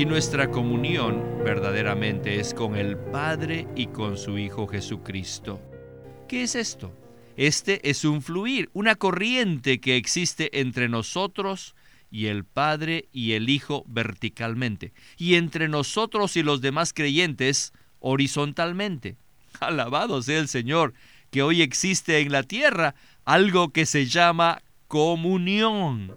Y nuestra comunión verdaderamente es con el Padre y con su Hijo Jesucristo. ¿Qué es esto? Este es un fluir, una corriente que existe entre nosotros y el Padre y el Hijo verticalmente, y entre nosotros y los demás creyentes horizontalmente. Alabado sea el Señor, que hoy existe en la tierra algo que se llama comunión.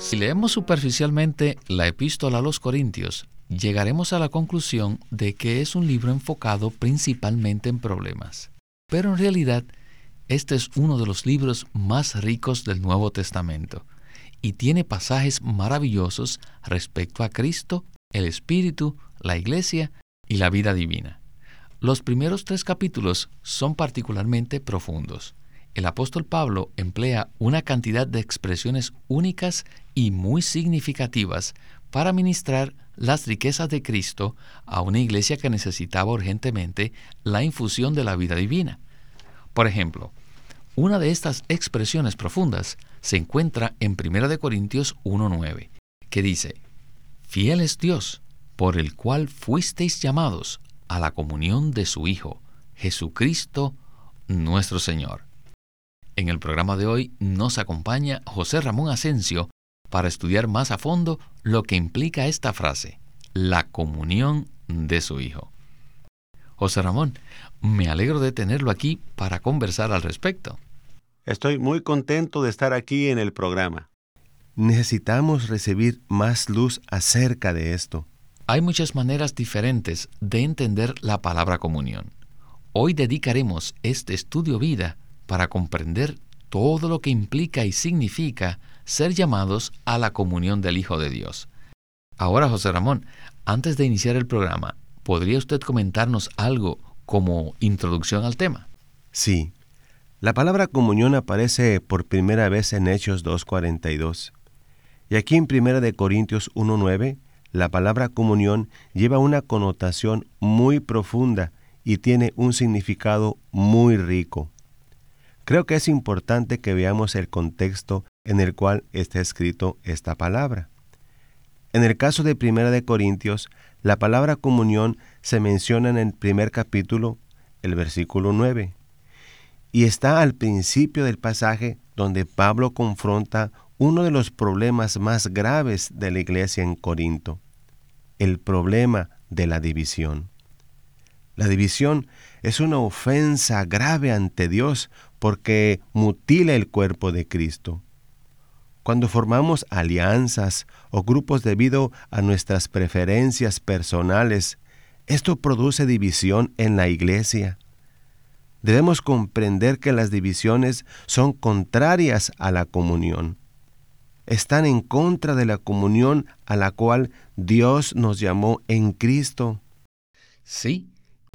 Si leemos superficialmente la epístola a los Corintios, llegaremos a la conclusión de que es un libro enfocado principalmente en problemas. Pero en realidad, este es uno de los libros más ricos del Nuevo Testamento y tiene pasajes maravillosos respecto a Cristo, el Espíritu, la Iglesia y la vida divina. Los primeros tres capítulos son particularmente profundos. El apóstol Pablo emplea una cantidad de expresiones únicas y muy significativas para ministrar las riquezas de Cristo a una iglesia que necesitaba urgentemente la infusión de la vida divina. Por ejemplo, una de estas expresiones profundas se encuentra en 1 Corintios 1.9, que dice, Fiel es Dios, por el cual fuisteis llamados a la comunión de su Hijo, Jesucristo nuestro Señor. En el programa de hoy nos acompaña José Ramón Asensio para estudiar más a fondo lo que implica esta frase, la comunión de su Hijo. José Ramón, me alegro de tenerlo aquí para conversar al respecto. Estoy muy contento de estar aquí en el programa. Necesitamos recibir más luz acerca de esto. Hay muchas maneras diferentes de entender la palabra comunión. Hoy dedicaremos este estudio vida para comprender todo lo que implica y significa ser llamados a la comunión del Hijo de Dios. Ahora, José Ramón, antes de iniciar el programa, ¿podría usted comentarnos algo como introducción al tema? Sí. La palabra comunión aparece por primera vez en Hechos 2.42. Y aquí en 1 de Corintios 1.9, la palabra comunión lleva una connotación muy profunda y tiene un significado muy rico. Creo que es importante que veamos el contexto en el cual está escrito esta palabra. En el caso de Primera de Corintios, la palabra comunión se menciona en el primer capítulo, el versículo 9, y está al principio del pasaje donde Pablo confronta uno de los problemas más graves de la iglesia en Corinto, el problema de la división. La división es una ofensa grave ante Dios porque mutila el cuerpo de Cristo. Cuando formamos alianzas o grupos debido a nuestras preferencias personales, esto produce división en la iglesia. Debemos comprender que las divisiones son contrarias a la comunión. Están en contra de la comunión a la cual Dios nos llamó en Cristo. Sí,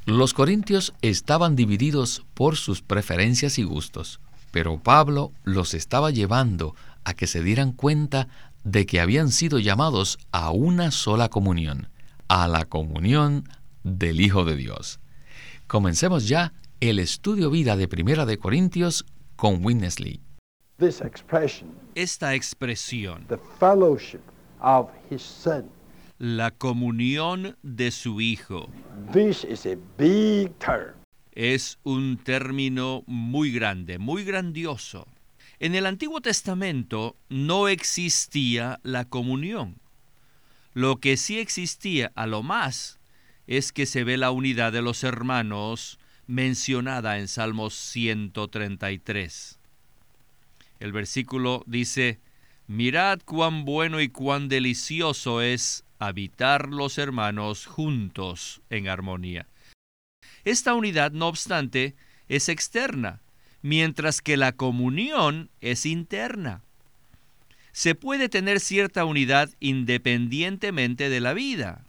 los corintios estaban divididos por sus preferencias y gustos, pero Pablo los estaba llevando a que se dieran cuenta de que habían sido llamados a una sola comunión, a la comunión del Hijo de Dios. Comencemos ya el estudio vida de Primera de Corintios con Winnesley. Esta expresión, la comunión de su Hijo. Es un término muy grande, muy grandioso. En el Antiguo Testamento no existía la comunión. Lo que sí existía a lo más es que se ve la unidad de los hermanos mencionada en Salmos 133. El versículo dice, Mirad cuán bueno y cuán delicioso es habitar los hermanos juntos en armonía. Esta unidad, no obstante, es externa, mientras que la comunión es interna. se puede tener cierta unidad independientemente de la vida.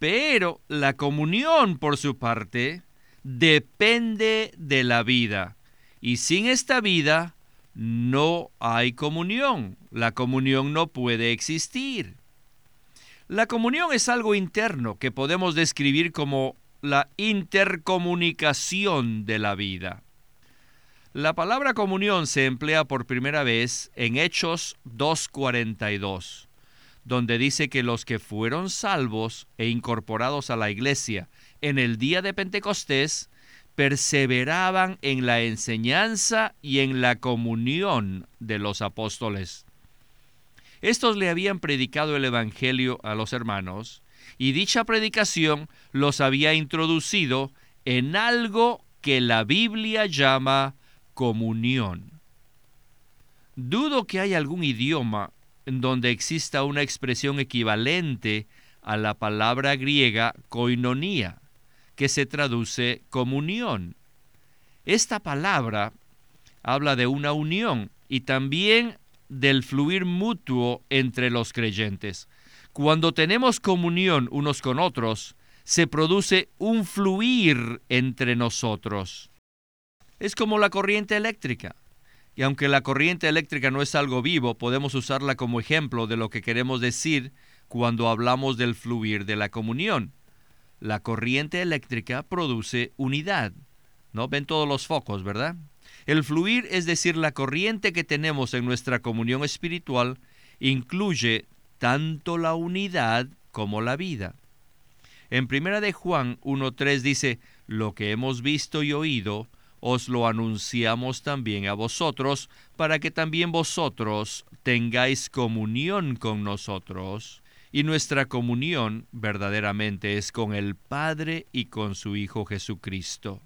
Pero la comunión, por su parte, depende de la vida. Y sin esta vida no hay comunión. La comunión no puede existir. La comunión es algo interno que podemos describir como la intercomunicación de la vida. La palabra comunión se emplea por primera vez en Hechos 2.42, donde dice que los que fueron salvos e incorporados a la iglesia en el día de Pentecostés perseveraban en la enseñanza y en la comunión de los apóstoles. Estos le habían predicado el Evangelio a los hermanos, y dicha predicación los había introducido en algo que la Biblia llama comunión. Dudo que haya algún idioma en donde exista una expresión equivalente a la palabra griega koinonía, que se traduce comunión. Esta palabra habla de una unión y también del fluir mutuo entre los creyentes. Cuando tenemos comunión unos con otros, se produce un fluir entre nosotros. Es como la corriente eléctrica. Y aunque la corriente eléctrica no es algo vivo, podemos usarla como ejemplo de lo que queremos decir cuando hablamos del fluir de la comunión. La corriente eléctrica produce unidad. ¿No? Ven todos los focos, ¿verdad? El fluir, es decir, la corriente que tenemos en nuestra comunión espiritual, incluye tanto la unidad como la vida. En primera de Juan 1.3 dice, lo que hemos visto y oído, os lo anunciamos también a vosotros, para que también vosotros tengáis comunión con nosotros. Y nuestra comunión verdaderamente es con el Padre y con su Hijo Jesucristo.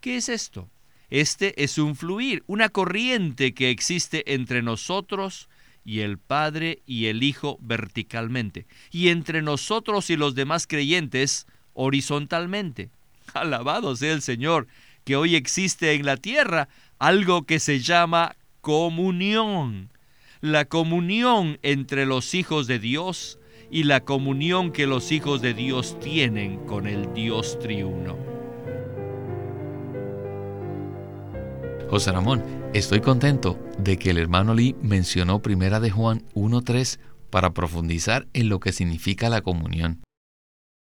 ¿Qué es esto? Este es un fluir, una corriente que existe entre nosotros y el Padre y el Hijo verticalmente, y entre nosotros y los demás creyentes horizontalmente. Alabado sea el Señor, que hoy existe en la tierra algo que se llama comunión. La comunión entre los hijos de Dios y la comunión que los hijos de Dios tienen con el Dios triuno. José Ramón, estoy contento de que el hermano Lee mencionó Primera de Juan 1.3 para profundizar en lo que significa la comunión.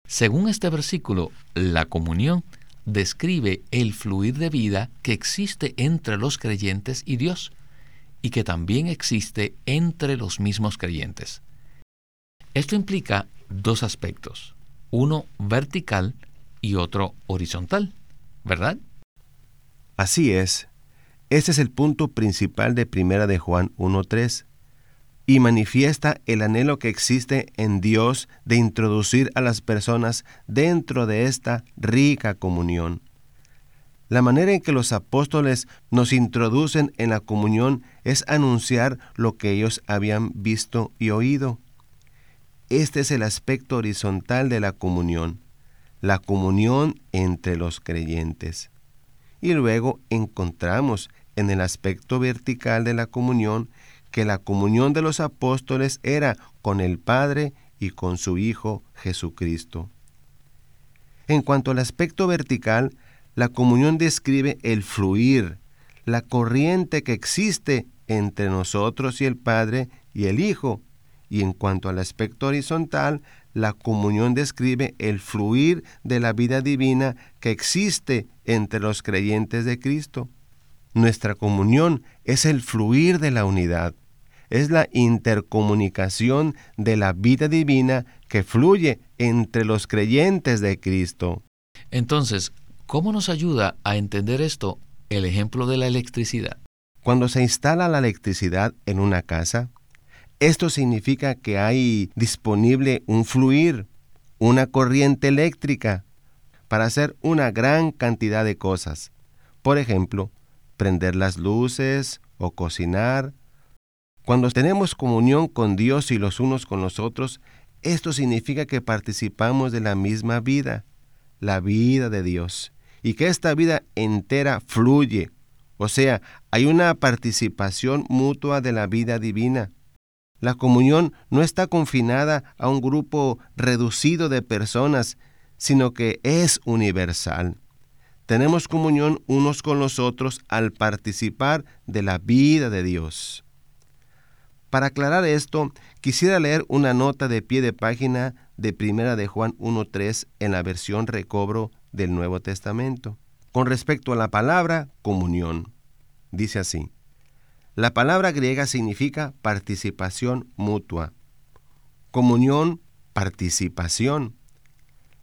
Según este versículo, la comunión describe el fluir de vida que existe entre los creyentes y Dios, y que también existe entre los mismos creyentes. Esto implica dos aspectos, uno vertical y otro horizontal, ¿verdad? Así es. Este es el punto principal de Primera de Juan 1.3 y manifiesta el anhelo que existe en Dios de introducir a las personas dentro de esta rica comunión. La manera en que los apóstoles nos introducen en la comunión es anunciar lo que ellos habían visto y oído. Este es el aspecto horizontal de la comunión, la comunión entre los creyentes. Y luego encontramos en el aspecto vertical de la comunión que la comunión de los apóstoles era con el Padre y con su Hijo Jesucristo. En cuanto al aspecto vertical, la comunión describe el fluir, la corriente que existe entre nosotros y el Padre y el Hijo. Y en cuanto al aspecto horizontal, la comunión describe el fluir de la vida divina que existe entre los creyentes de Cristo. Nuestra comunión es el fluir de la unidad, es la intercomunicación de la vida divina que fluye entre los creyentes de Cristo. Entonces, ¿cómo nos ayuda a entender esto el ejemplo de la electricidad? Cuando se instala la electricidad en una casa, esto significa que hay disponible un fluir, una corriente eléctrica, para hacer una gran cantidad de cosas. Por ejemplo, prender las luces o cocinar. Cuando tenemos comunión con Dios y los unos con los otros, esto significa que participamos de la misma vida, la vida de Dios, y que esta vida entera fluye O sea, hay una participación mutua de la vida divina. La comunión no está confinada a un grupo reducido de personas, sino que es universal. Tenemos comunión unos con los otros al participar de la vida de Dios. Para aclarar esto, quisiera leer una nota de pie de página de Primera de Juan 1.3 en la versión recobro del Nuevo Testamento. Con respecto a la palabra comunión, dice así. La palabra griega significa participación mutua. Comunión, participación.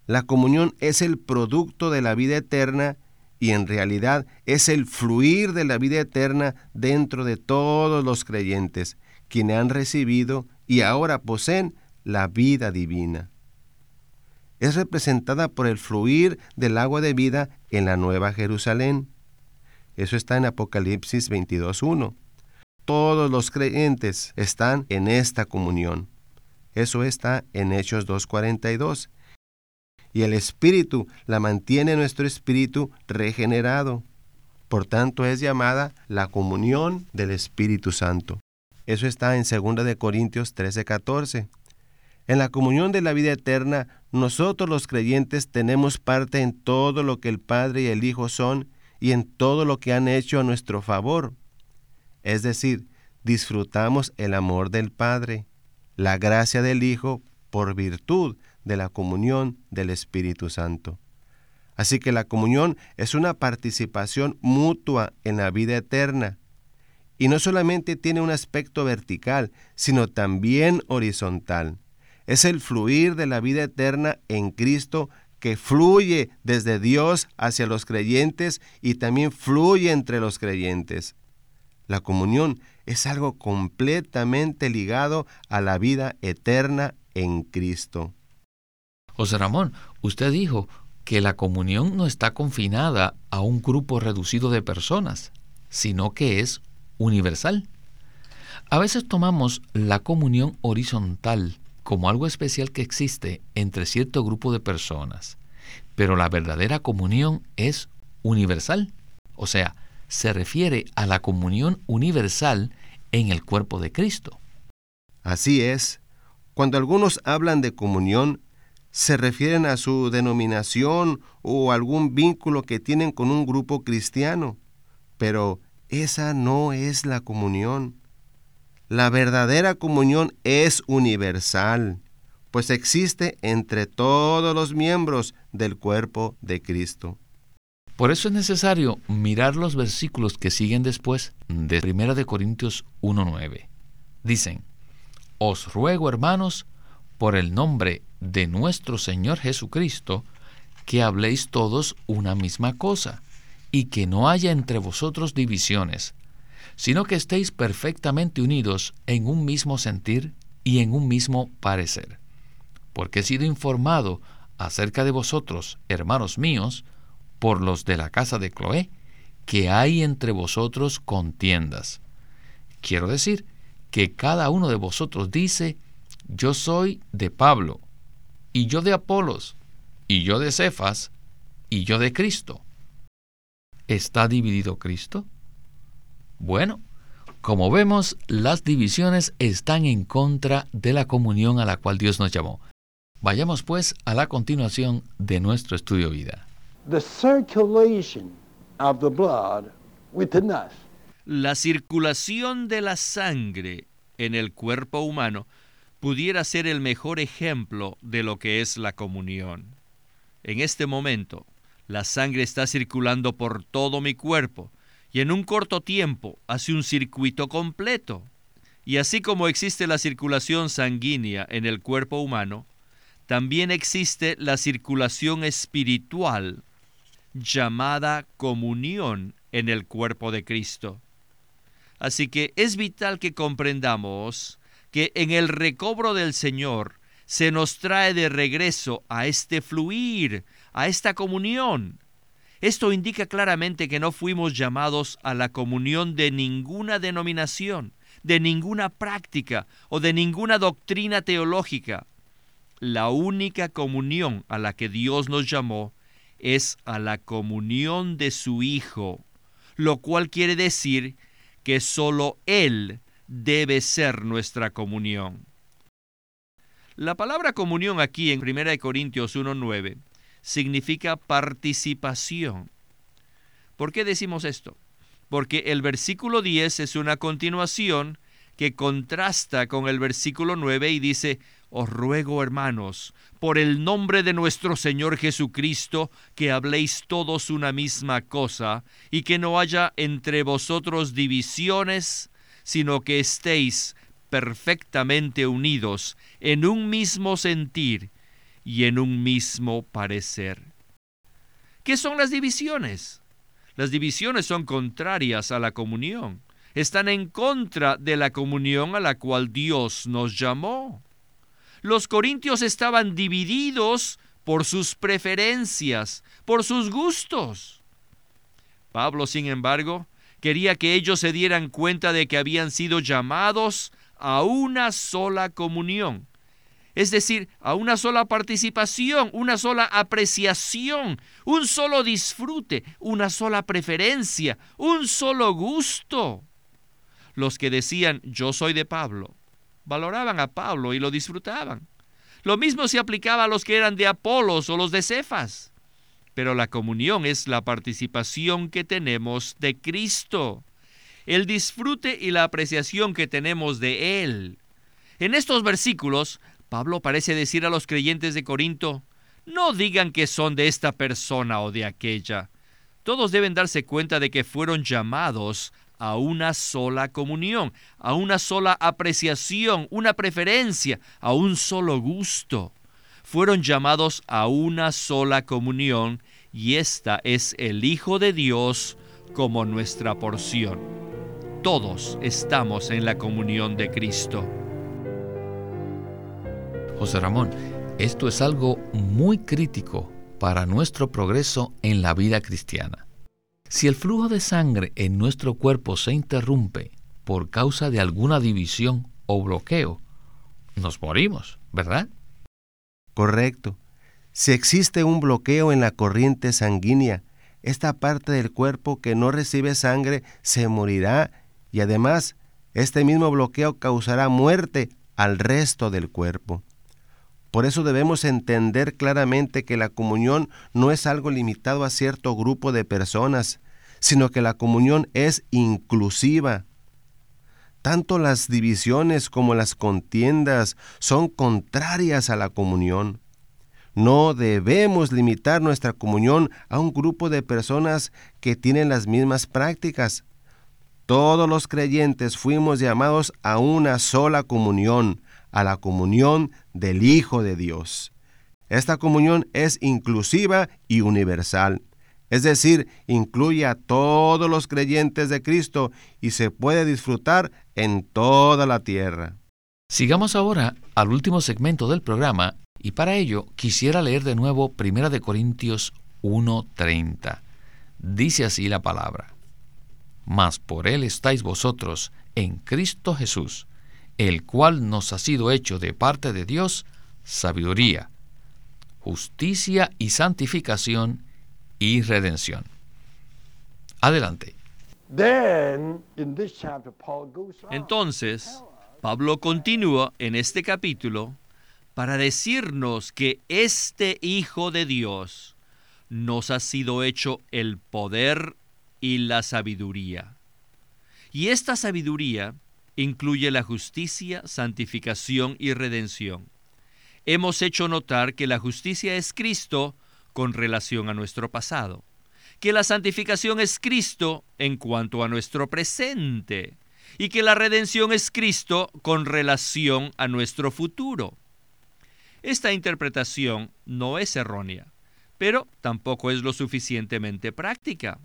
La comunión es el producto de la vida eterna y en realidad es el fluir de la vida eterna dentro de todos los creyentes, quienes han recibido y ahora poseen la vida divina. Es representada por el fluir del agua de vida en la Nueva Jerusalén. Eso está en Apocalipsis 22.1. Todos los creyentes están en esta comunión. Eso está en Hechos 2.42 y el Espíritu la mantiene nuestro espíritu regenerado. Por tanto, es llamada la comunión del Espíritu Santo. Eso está en 2 de Corintios 13:14. En la comunión de la vida eterna, nosotros los creyentes tenemos parte en todo lo que el Padre y el Hijo son y en todo lo que han hecho a nuestro favor. Es decir, disfrutamos el amor del Padre, la gracia del Hijo por virtud de la comunión del Espíritu Santo. Así que la comunión es una participación mutua en la vida eterna. Y no solamente tiene un aspecto vertical, sino también horizontal. Es el fluir de la vida eterna en Cristo que fluye desde Dios hacia los creyentes y también fluye entre los creyentes. La comunión es algo completamente ligado a la vida eterna en Cristo. José Ramón, usted dijo que la comunión no está confinada a un grupo reducido de personas, sino que es universal. A veces tomamos la comunión horizontal como algo especial que existe entre cierto grupo de personas, pero la verdadera comunión es universal, o sea, se refiere a la comunión universal en el cuerpo de Cristo. Así es. Cuando algunos hablan de comunión, se refieren a su denominación o algún vínculo que tienen con un grupo cristiano, pero esa no es la comunión. La verdadera comunión es universal, pues existe entre todos los miembros del cuerpo de Cristo. Por eso es necesario mirar los versículos que siguen después de 1 de Corintios 1:9. Dicen: Os ruego, hermanos, por el nombre de nuestro Señor Jesucristo, que habléis todos una misma cosa, y que no haya entre vosotros divisiones, sino que estéis perfectamente unidos en un mismo sentir y en un mismo parecer. Porque he sido informado acerca de vosotros, hermanos míos, por los de la casa de Cloé, que hay entre vosotros contiendas. Quiero decir que cada uno de vosotros dice, yo soy de Pablo, y yo de Apolos, y yo de Cefas, y yo de Cristo. ¿Está dividido Cristo? Bueno, como vemos, las divisiones están en contra de la comunión a la cual Dios nos llamó. Vayamos pues a la continuación de nuestro estudio vida. La circulación de la sangre en el cuerpo humano pudiera ser el mejor ejemplo de lo que es la comunión. En este momento, la sangre está circulando por todo mi cuerpo y en un corto tiempo hace un circuito completo. Y así como existe la circulación sanguínea en el cuerpo humano, también existe la circulación espiritual llamada comunión en el cuerpo de Cristo. Así que es vital que comprendamos que en el recobro del Señor se nos trae de regreso a este fluir, a esta comunión. Esto indica claramente que no fuimos llamados a la comunión de ninguna denominación, de ninguna práctica o de ninguna doctrina teológica. La única comunión a la que Dios nos llamó es a la comunión de su Hijo, lo cual quiere decir que solo Él debe ser nuestra comunión. La palabra comunión aquí en 1 Corintios 1.9 significa participación. ¿Por qué decimos esto? Porque el versículo 10 es una continuación que contrasta con el versículo 9 y dice, os ruego, hermanos, por el nombre de nuestro Señor Jesucristo, que habléis todos una misma cosa, y que no haya entre vosotros divisiones, sino que estéis perfectamente unidos en un mismo sentir y en un mismo parecer. ¿Qué son las divisiones? Las divisiones son contrarias a la comunión, están en contra de la comunión a la cual Dios nos llamó. Los corintios estaban divididos por sus preferencias, por sus gustos. Pablo, sin embargo, quería que ellos se dieran cuenta de que habían sido llamados a una sola comunión, es decir, a una sola participación, una sola apreciación, un solo disfrute, una sola preferencia, un solo gusto. Los que decían yo soy de Pablo, valoraban a Pablo y lo disfrutaban. Lo mismo se aplicaba a los que eran de Apolos o los de Cefas. Pero la comunión es la participación que tenemos de Cristo, el disfrute y la apreciación que tenemos de Él. En estos versículos, Pablo parece decir a los creyentes de Corinto, no digan que son de esta persona o de aquella. Todos deben darse cuenta de que fueron llamados a una sola comunión, a una sola apreciación, una preferencia, a un solo gusto. Fueron llamados a una sola comunión y esta es el Hijo de Dios como nuestra porción. Todos estamos en la comunión de Cristo. José Ramón, esto es algo muy crítico para nuestro progreso en la vida cristiana. Si el flujo de sangre en nuestro cuerpo se interrumpe por causa de alguna división o bloqueo, nos morimos, ¿verdad? Correcto. Si existe un bloqueo en la corriente sanguínea, esta parte del cuerpo que no recibe sangre se morirá y además este mismo bloqueo causará muerte al resto del cuerpo. Por eso debemos entender claramente que la comunión no es algo limitado a cierto grupo de personas, sino que la comunión es inclusiva. Tanto las divisiones como las contiendas son contrarias a la comunión. No debemos limitar nuestra comunión a un grupo de personas que tienen las mismas prácticas. Todos los creyentes fuimos llamados a una sola comunión, a la comunión del Hijo de Dios. Esta comunión es inclusiva y universal, es decir, incluye a todos los creyentes de Cristo y se puede disfrutar en toda la tierra. Sigamos ahora al último segmento del programa y para ello quisiera leer de nuevo 1 de Corintios 1:30. Dice así la palabra: Mas por él estáis vosotros en Cristo Jesús, el cual nos ha sido hecho de parte de Dios sabiduría, justicia y santificación y redención. Adelante. Entonces, Pablo continúa en este capítulo para decirnos que este Hijo de Dios nos ha sido hecho el poder y la sabiduría. Y esta sabiduría incluye la justicia, santificación y redención. Hemos hecho notar que la justicia es Cristo con relación a nuestro pasado, que la santificación es Cristo en cuanto a nuestro presente y que la redención es Cristo con relación a nuestro futuro. Esta interpretación no es errónea, pero tampoco es lo suficientemente práctica.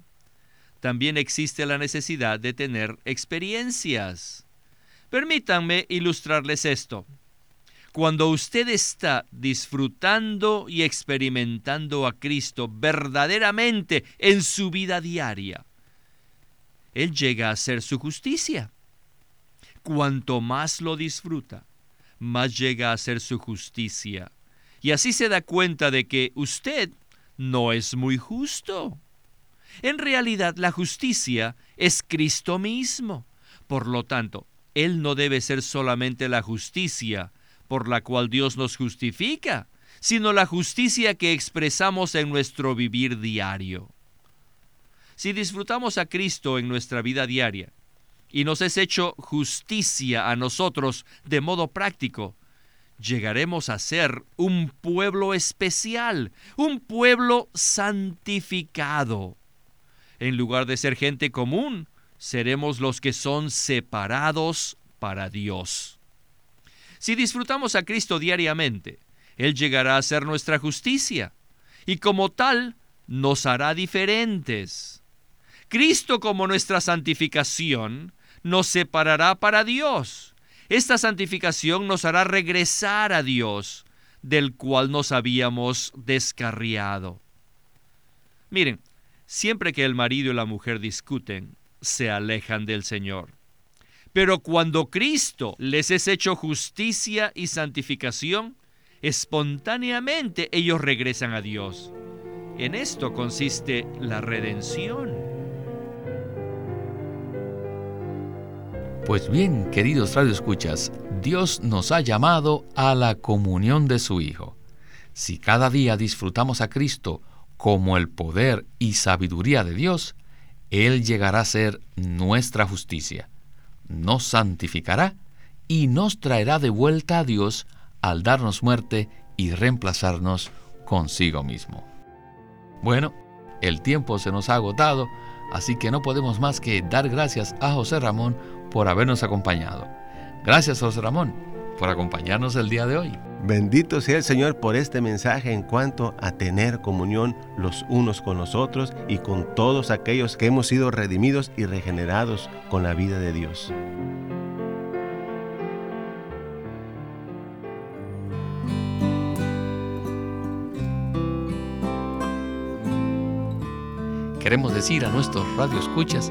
También existe la necesidad de tener experiencias. Permítanme ilustrarles esto. Cuando usted está disfrutando y experimentando a Cristo verdaderamente en su vida diaria, Él llega a ser su justicia. Cuanto más lo disfruta, más llega a ser su justicia. Y así se da cuenta de que usted no es muy justo. En realidad la justicia es Cristo mismo. Por lo tanto, Él no debe ser solamente la justicia por la cual Dios nos justifica, sino la justicia que expresamos en nuestro vivir diario. Si disfrutamos a Cristo en nuestra vida diaria y nos es hecho justicia a nosotros de modo práctico, llegaremos a ser un pueblo especial, un pueblo santificado. En lugar de ser gente común, seremos los que son separados para Dios. Si disfrutamos a Cristo diariamente, Él llegará a ser nuestra justicia y como tal nos hará diferentes. Cristo como nuestra santificación nos separará para Dios esta santificación nos hará regresar a Dios, del cual nos habíamos descarriado. Miren, siempre que el marido y la mujer discuten, se alejan del Señor. Pero cuando Cristo les es hecho justicia y santificación, espontáneamente ellos regresan a Dios. En esto consiste la redención. Pues bien, queridos radioescuchas, Dios nos ha llamado a la comunión de su Hijo. Si cada día disfrutamos a Cristo como el poder y sabiduría de Dios, Él llegará a ser nuestra justicia, nos santificará y nos traerá de vuelta a Dios al darnos muerte y reemplazarnos consigo mismo. Bueno, el tiempo se nos ha agotado, así que no podemos más que dar gracias a José Ramón por habernos acompañado. Gracias, José Ramón, por acompañarnos el día de hoy. Bendito sea el Señor por este mensaje en cuanto a tener comunión los unos con los otros y con todos aquellos que hemos sido redimidos y regenerados con la vida de Dios. Queremos decir a nuestros radioescuchas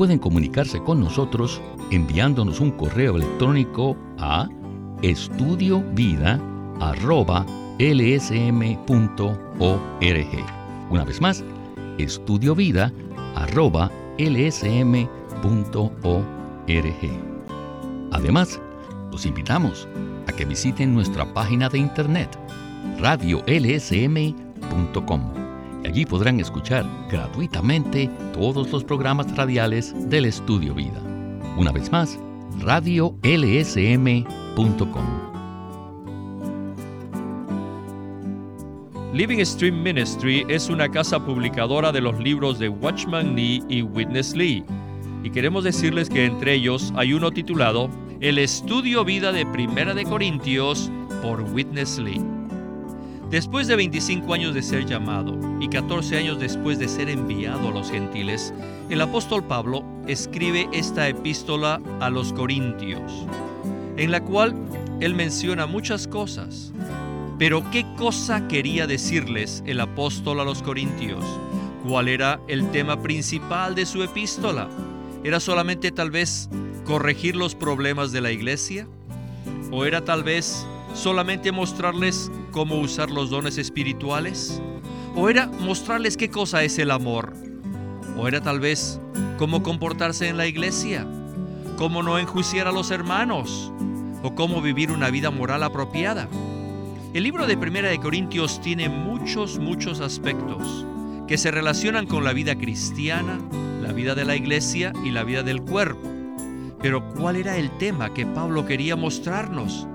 pueden comunicarse con nosotros enviándonos un correo electrónico a estudiovida.lsm.org. Una vez más, estudiovida.lsm.org. Además, los invitamos a que visiten nuestra página de internet radiolsm.com allí podrán escuchar gratuitamente todos los programas radiales del Estudio Vida. Una vez más, radiolsm.com. Living Stream Ministry es una casa publicadora de los libros de Watchman Nee y Witness Lee. Y queremos decirles que entre ellos hay uno titulado El Estudio Vida de Primera de Corintios por Witness Lee. Después de 25 años de ser llamado y 14 años después de ser enviado a los gentiles, el apóstol Pablo escribe esta epístola a los Corintios, en la cual él menciona muchas cosas. Pero ¿qué cosa quería decirles el apóstol a los Corintios? ¿Cuál era el tema principal de su epístola? ¿Era solamente tal vez corregir los problemas de la iglesia? ¿O era tal vez solamente mostrarles cómo usar los dones espirituales? ¿O era mostrarles qué cosa es el amor? ¿O era tal vez cómo comportarse en la iglesia? ¿Cómo no enjuiciar a los hermanos? ¿O cómo vivir una vida moral apropiada? El libro de Primera de Corintios tiene muchos, muchos aspectos que se relacionan con la vida cristiana, la vida de la iglesia y la vida del cuerpo. Pero ¿cuál era el tema que Pablo quería mostrarnos?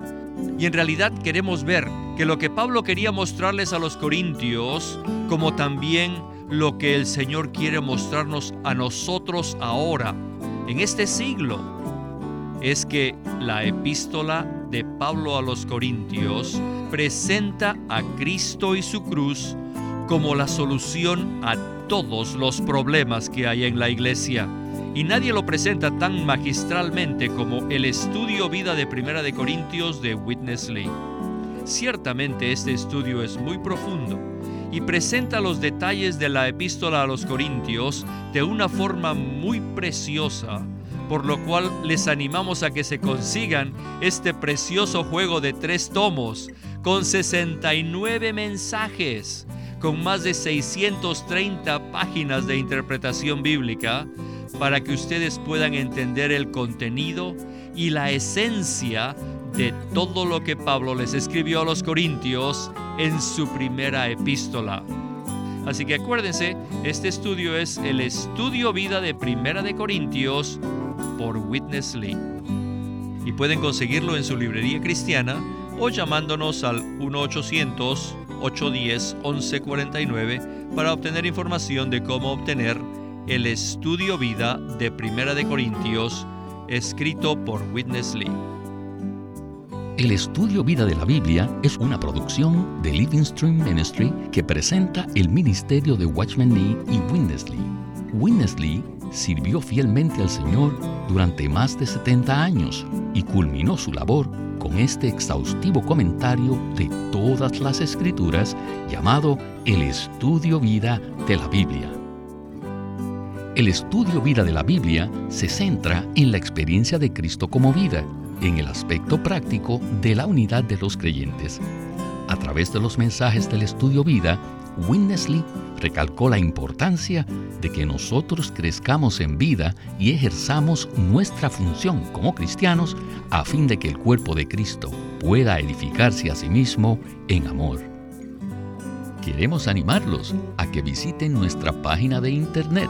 Y en realidad queremos ver que lo que Pablo quería mostrarles a los corintios, como también lo que el Señor quiere mostrarnos a nosotros ahora, en este siglo, es que la epístola de Pablo a los corintios presenta a Cristo y su cruz como la solución a todos los problemas que hay en la iglesia y nadie lo presenta tan magistralmente como el estudio vida de Primera de Corintios de Witness Lee. Ciertamente este estudio es muy profundo y presenta los detalles de la epístola a los Corintios de una forma muy preciosa, por lo cual les animamos a que se consigan este precioso juego de tres tomos con 69 mensajes, con más de 630 páginas de interpretación bíblica, para que ustedes puedan entender el contenido y la esencia de todo lo que Pablo les escribió a los Corintios en su primera epístola. Así que acuérdense, este estudio es el estudio vida de Primera de Corintios por Witness Lee. Y pueden conseguirlo en su librería cristiana o llamándonos al 1-800-810-1149 para obtener información de cómo obtener el estudio vida de Primera de Corintios, escrito por Witness Lee. El estudio vida de la Biblia es una producción de Living Stream Ministry que presenta el ministerio de Watchman Nee y Witness Lee. Witness Lee sirvió fielmente al Señor durante más de 70 años y culminó su labor con este exhaustivo comentario de todas las escrituras llamado El Estudio Vida de la Biblia. El estudio vida de la Biblia se centra en la experiencia de Cristo como vida, en el aspecto práctico de la unidad de los creyentes. A través de los mensajes del estudio vida, Winnesley recalcó la importancia de que nosotros crezcamos en vida y ejerzamos nuestra función como cristianos a fin de que el cuerpo de Cristo pueda edificarse a sí mismo en amor. Queremos animarlos a que visiten nuestra página de internet